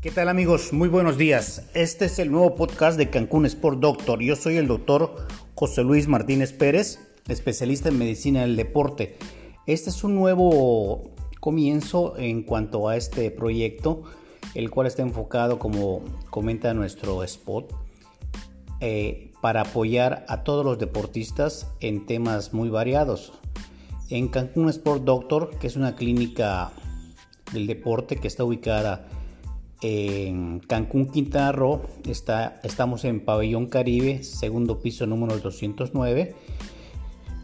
¿Qué tal amigos? Muy buenos días. Este es el nuevo podcast de Cancún Sport Doctor. Yo soy el doctor José Luis Martínez Pérez, especialista en medicina del deporte. Este es un nuevo comienzo en cuanto a este proyecto, el cual está enfocado, como comenta nuestro spot, eh, para apoyar a todos los deportistas en temas muy variados. En Cancún Sport Doctor, que es una clínica del deporte que está ubicada en Cancún, Quintana Roo. Está, estamos en Pabellón Caribe, segundo piso número 209.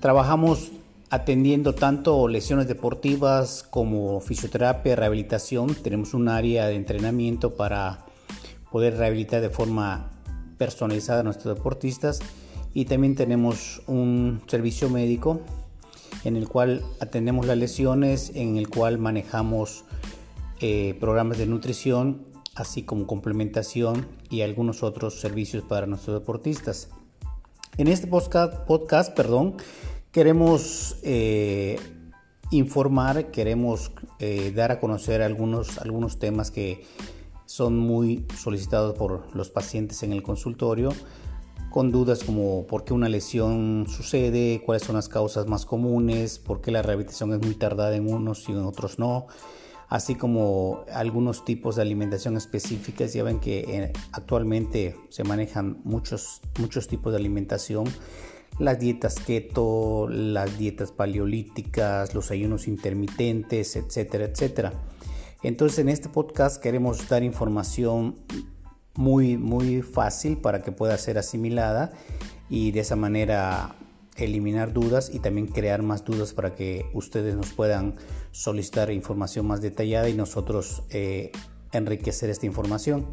Trabajamos atendiendo tanto lesiones deportivas como fisioterapia, rehabilitación. Tenemos un área de entrenamiento para poder rehabilitar de forma personalizada a nuestros deportistas. Y también tenemos un servicio médico en el cual atendemos las lesiones, en el cual manejamos eh, programas de nutrición, así como complementación y algunos otros servicios para nuestros deportistas. En este podcast, perdón, queremos eh, informar, queremos eh, dar a conocer algunos, algunos temas que son muy solicitados por los pacientes en el consultorio, con dudas como por qué una lesión sucede, cuáles son las causas más comunes, por qué la rehabilitación es muy tardada en unos y en otros no así como algunos tipos de alimentación específicas. Ya ven que eh, actualmente se manejan muchos, muchos tipos de alimentación. Las dietas keto, las dietas paleolíticas, los ayunos intermitentes, etcétera, etcétera. Entonces en este podcast queremos dar información muy, muy fácil para que pueda ser asimilada y de esa manera eliminar dudas y también crear más dudas para que ustedes nos puedan solicitar información más detallada y nosotros eh, enriquecer esta información.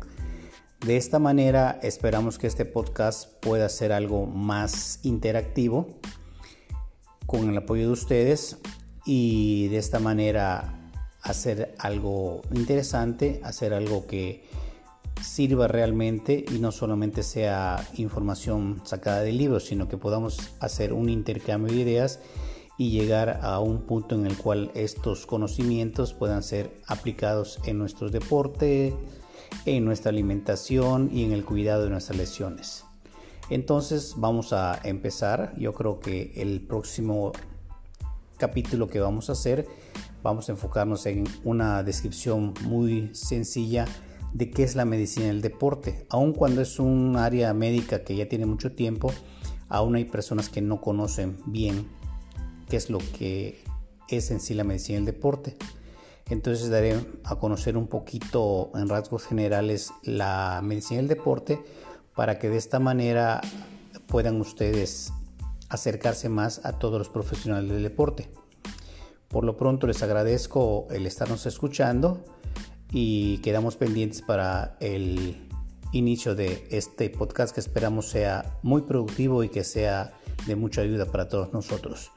De esta manera esperamos que este podcast pueda ser algo más interactivo con el apoyo de ustedes y de esta manera hacer algo interesante, hacer algo que sirva realmente y no solamente sea información sacada de libros, sino que podamos hacer un intercambio de ideas y llegar a un punto en el cual estos conocimientos puedan ser aplicados en nuestros deportes, en nuestra alimentación y en el cuidado de nuestras lesiones. Entonces vamos a empezar. Yo creo que el próximo capítulo que vamos a hacer vamos a enfocarnos en una descripción muy sencilla de qué es la medicina del deporte. Aun cuando es un área médica que ya tiene mucho tiempo, aún hay personas que no conocen bien qué es lo que es en sí la medicina del deporte. Entonces daré a conocer un poquito en rasgos generales la medicina del deporte para que de esta manera puedan ustedes acercarse más a todos los profesionales del deporte. Por lo pronto les agradezco el estarnos escuchando y quedamos pendientes para el inicio de este podcast que esperamos sea muy productivo y que sea de mucha ayuda para todos nosotros.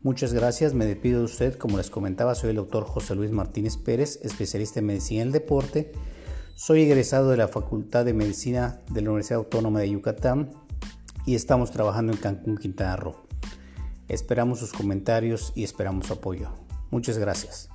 Muchas gracias, me despido de usted, como les comentaba, soy el doctor José Luis Martínez Pérez, especialista en medicina del deporte. Soy egresado de la Facultad de Medicina de la Universidad Autónoma de Yucatán y estamos trabajando en Cancún, Quintana Roo. Esperamos sus comentarios y esperamos su apoyo. Muchas gracias.